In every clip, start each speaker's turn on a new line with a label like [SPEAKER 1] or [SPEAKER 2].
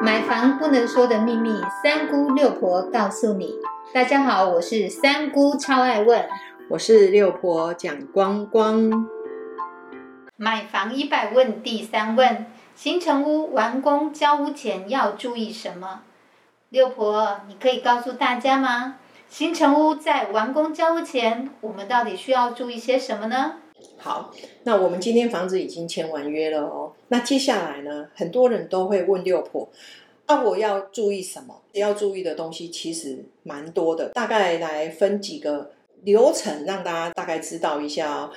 [SPEAKER 1] 买房不能说的秘密，三姑六婆告诉你。大家好，我是三姑，超爱问。
[SPEAKER 2] 我是六婆蒋光光。
[SPEAKER 1] 买房一百问第三问：新城屋完工交屋前要注意什么？六婆，你可以告诉大家吗？新城屋在完工交屋前，我们到底需要注意些什么呢？
[SPEAKER 2] 好，那我们今天房子已经签完约了哦。那接下来呢，很多人都会问六婆，那我要注意什么？要注意的东西其实蛮多的，大概来分几个流程，让大家大概知道一下哦。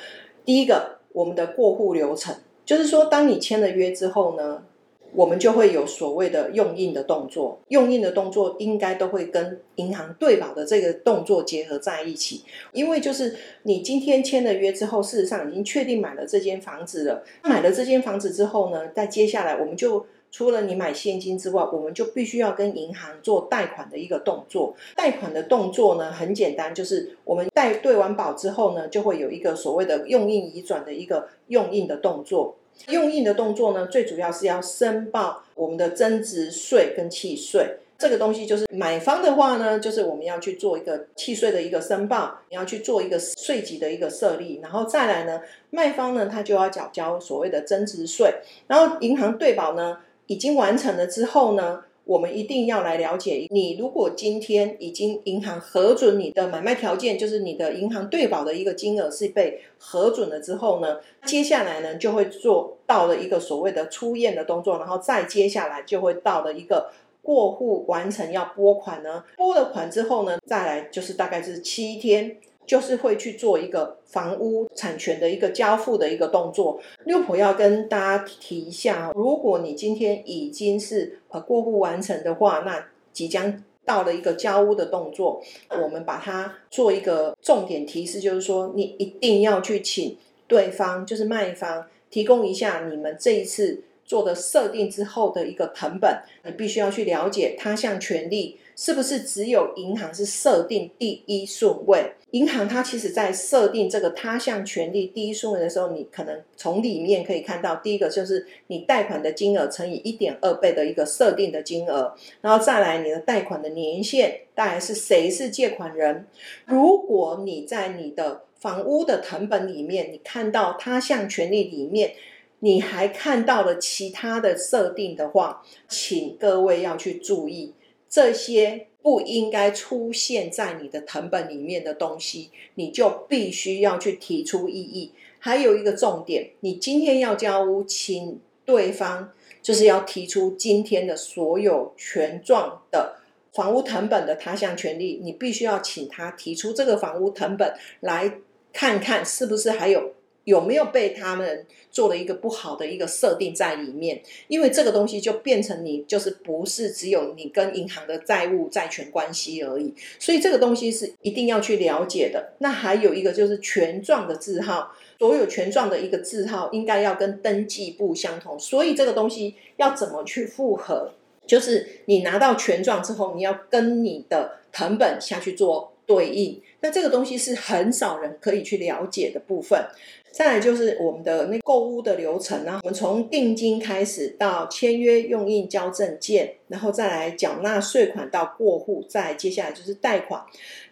[SPEAKER 2] 第一个，我们的过户流程，就是说，当你签了约之后呢。我们就会有所谓的用印的动作，用印的动作应该都会跟银行对保的这个动作结合在一起，因为就是你今天签了约之后，事实上已经确定买了这间房子了。买了这间房子之后呢，在接下来我们就除了你买现金之外，我们就必须要跟银行做贷款的一个动作。贷款的动作呢很简单，就是我们贷对完保之后呢，就会有一个所谓的用印移转的一个用印的动作。用印的动作呢，最主要是要申报我们的增值税跟契税。这个东西就是买方的话呢，就是我们要去做一个契税的一个申报，你要去做一个税级的一个设立，然后再来呢，卖方呢他就要缴交所谓的增值税，然后银行对保呢已经完成了之后呢。我们一定要来了解，你如果今天已经银行核准你的买卖条件，就是你的银行对保的一个金额是被核准了之后呢，接下来呢就会做到了一个所谓的出验的动作，然后再接下来就会到了一个过户完成要拨款呢，拨了款之后呢，再来就是大概是七天。就是会去做一个房屋产权的一个交付的一个动作。六婆要跟大家提一下，如果你今天已经是呃过户完成的话，那即将到了一个交屋的动作，我们把它做一个重点提示，就是说你一定要去请对方，就是卖方提供一下你们这一次做的设定之后的一个成本，你必须要去了解他项权利。是不是只有银行是设定第一顺位？银行它其实在设定这个他项权利第一顺位的时候，你可能从里面可以看到，第一个就是你贷款的金额乘以一点二倍的一个设定的金额，然后再来你的贷款的年限，大概是谁是借款人？如果你在你的房屋的成本里面，你看到他项权利里面，你还看到了其他的设定的话，请各位要去注意。这些不应该出现在你的成本里面的东西，你就必须要去提出异议。还有一个重点，你今天要交屋，请对方就是要提出今天的所有权状的房屋成本的他项权利，你必须要请他提出这个房屋成本来看看是不是还有。有没有被他们做了一个不好的一个设定在里面？因为这个东西就变成你就是不是只有你跟银行的债务债权关系而已，所以这个东西是一定要去了解的。那还有一个就是权状的字号，所有权状的一个字号应该要跟登记簿相同，所以这个东西要怎么去复核？就是你拿到权状之后，你要跟你的成本下去做对应。那这个东西是很少人可以去了解的部分。再来就是我们的那购物的流程呢，我们从定金开始到签约用印交证件，然后再来缴纳税款到过户，再接下来就是贷款。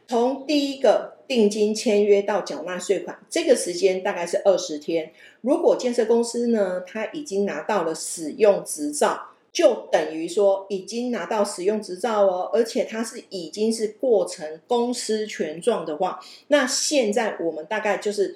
[SPEAKER 2] 从第一个定金签约到缴纳税款，这个时间大概是二十天。如果建设公司呢，他已经拿到了使用执照，就等于说已经拿到使用执照哦，而且它是已经是过程公司权状的话，那现在我们大概就是。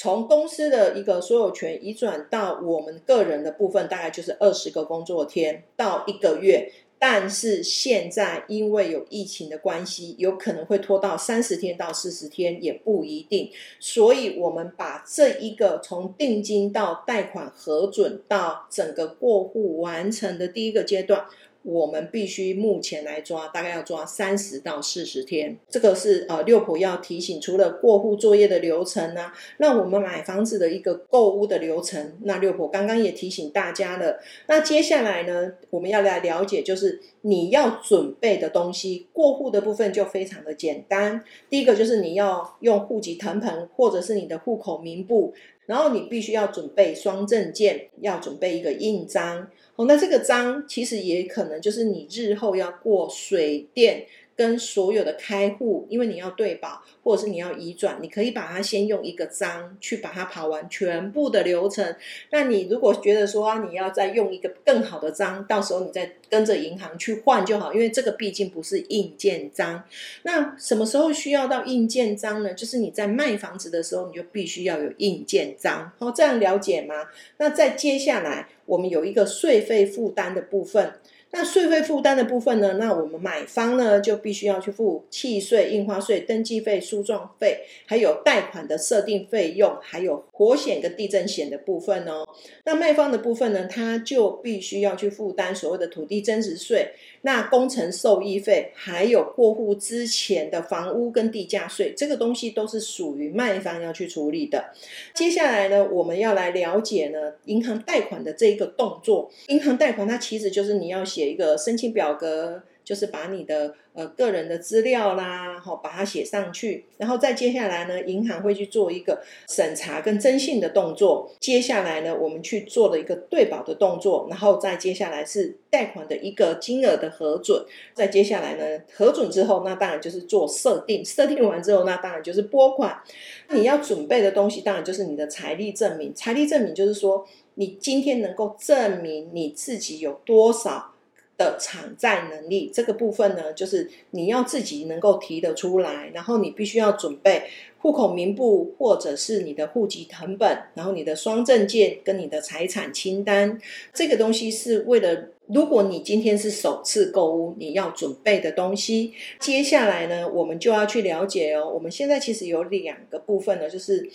[SPEAKER 2] 从公司的一个所有权移转到我们个人的部分，大概就是二十个工作天到一个月。但是现在因为有疫情的关系，有可能会拖到三十天到四十天，也不一定。所以，我们把这一个从定金到贷款核准到整个过户完成的第一个阶段。我们必须目前来抓，大概要抓三十到四十天。这个是呃六婆要提醒，除了过户作业的流程呢，那我们买房子的一个购物的流程，那六婆刚刚也提醒大家了。那接下来呢，我们要来了解，就是你要准备的东西，过户的部分就非常的简单。第一个就是你要用户籍誊本或者是你的户口名簿。然后你必须要准备双证件，要准备一个印章。哦，那这个章其实也可能就是你日后要过水电。跟所有的开户，因为你要对保，或者是你要移转，你可以把它先用一个章去把它跑完全部的流程。那你如果觉得说你要再用一个更好的章，到时候你再跟着银行去换就好，因为这个毕竟不是硬件章。那什么时候需要到硬件章呢？就是你在卖房子的时候，你就必须要有硬件章。哦，这样了解吗？那再接下来，我们有一个税费负担的部分。那税费负担的部分呢？那我们买方呢就必须要去付契税、印花税、登记费、诉状费，还有贷款的设定费用，还有火险跟地震险的部分哦。那卖方的部分呢，他就必须要去负担所谓的土地增值税、那工程受益费，还有过户之前的房屋跟地价税，这个东西都是属于卖方要去处理的。接下来呢，我们要来了解呢银行贷款的这的动作。银行贷款它其实就是你要。写一个申请表格，就是把你的呃个人的资料啦，好把它写上去，然后再接下来呢，银行会去做一个审查跟征信的动作。接下来呢，我们去做了一个对保的动作，然后再接下来是贷款的一个金额的核准。再接下来呢，核准之后，那当然就是做设定，设定完之后，那当然就是拨款。你要准备的东西，当然就是你的财力证明。财力证明就是说，你今天能够证明你自己有多少。的偿债能力这个部分呢，就是你要自己能够提得出来，然后你必须要准备户口名簿或者是你的户籍成本，然后你的双证件跟你的财产清单，这个东西是为了如果你今天是首次购屋，你要准备的东西。接下来呢，我们就要去了解哦，我们现在其实有两个部分呢，就是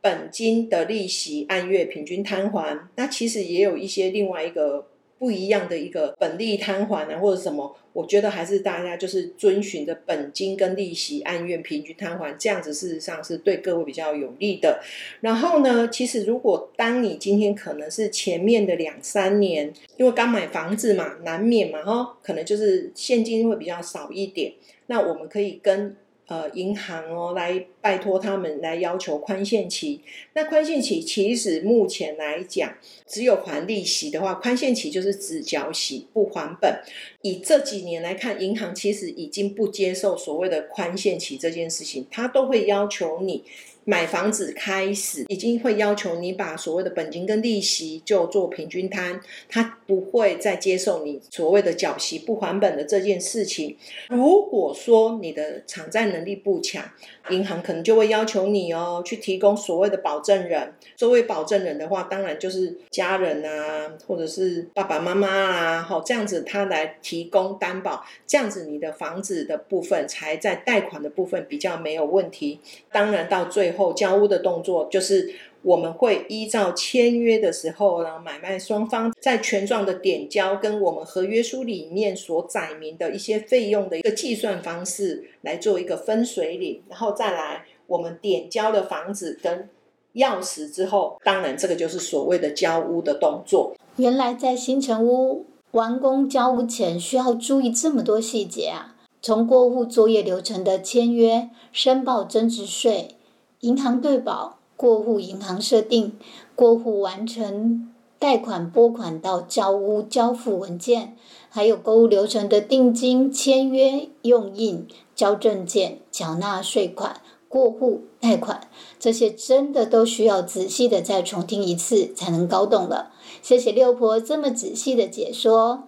[SPEAKER 2] 本金的利息按月平均摊还，那其实也有一些另外一个。不一样的一个本利摊还啊，或者什么，我觉得还是大家就是遵循着本金跟利息按月平均摊还，这样子事实上是对各位比较有利的。然后呢，其实如果当你今天可能是前面的两三年，因为刚买房子嘛，难免嘛哈，可能就是现金会比较少一点，那我们可以跟。呃，银行哦，来拜托他们来要求宽限期。那宽限期其实目前来讲，只有还利息的话，宽限期就是只缴息不还本。以这几年来看，银行其实已经不接受所谓的宽限期这件事情，他都会要求你。买房子开始已经会要求你把所谓的本金跟利息就做平均摊，他不会再接受你所谓的缴息不还本的这件事情。如果说你的偿债能力不强，银行可可能就会要求你哦去提供所谓的保证人。作为保证人的话，当然就是家人啊，或者是爸爸妈妈啊，好这样子他来提供担保，这样子你的房子的部分才在贷款的部分比较没有问题。当然到最后交屋的动作，就是我们会依照签约的时候呢，买卖双方在权状的点交跟我们合约书里面所载明的一些费用的一个计算方式来做一个分水岭，然后再来我们点交的房子跟钥匙之后，当然这个就是所谓的交屋的动作。
[SPEAKER 1] 原来在新城屋完工交屋前需要注意这么多细节啊！从过户作业流程的签约、申报增值税、银行对保、过户银行设定、过户完成、贷款拨款到交屋交付文件，还有购物流程的定金、签约、用印、交证件、缴纳税款、过户贷款，这些真的都需要仔细的再重听一次才能搞懂了。谢谢六婆这么仔细的解说，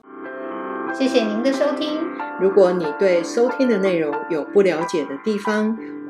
[SPEAKER 1] 谢谢您的收听。
[SPEAKER 2] 如果你对收听的内容有不了解的地方，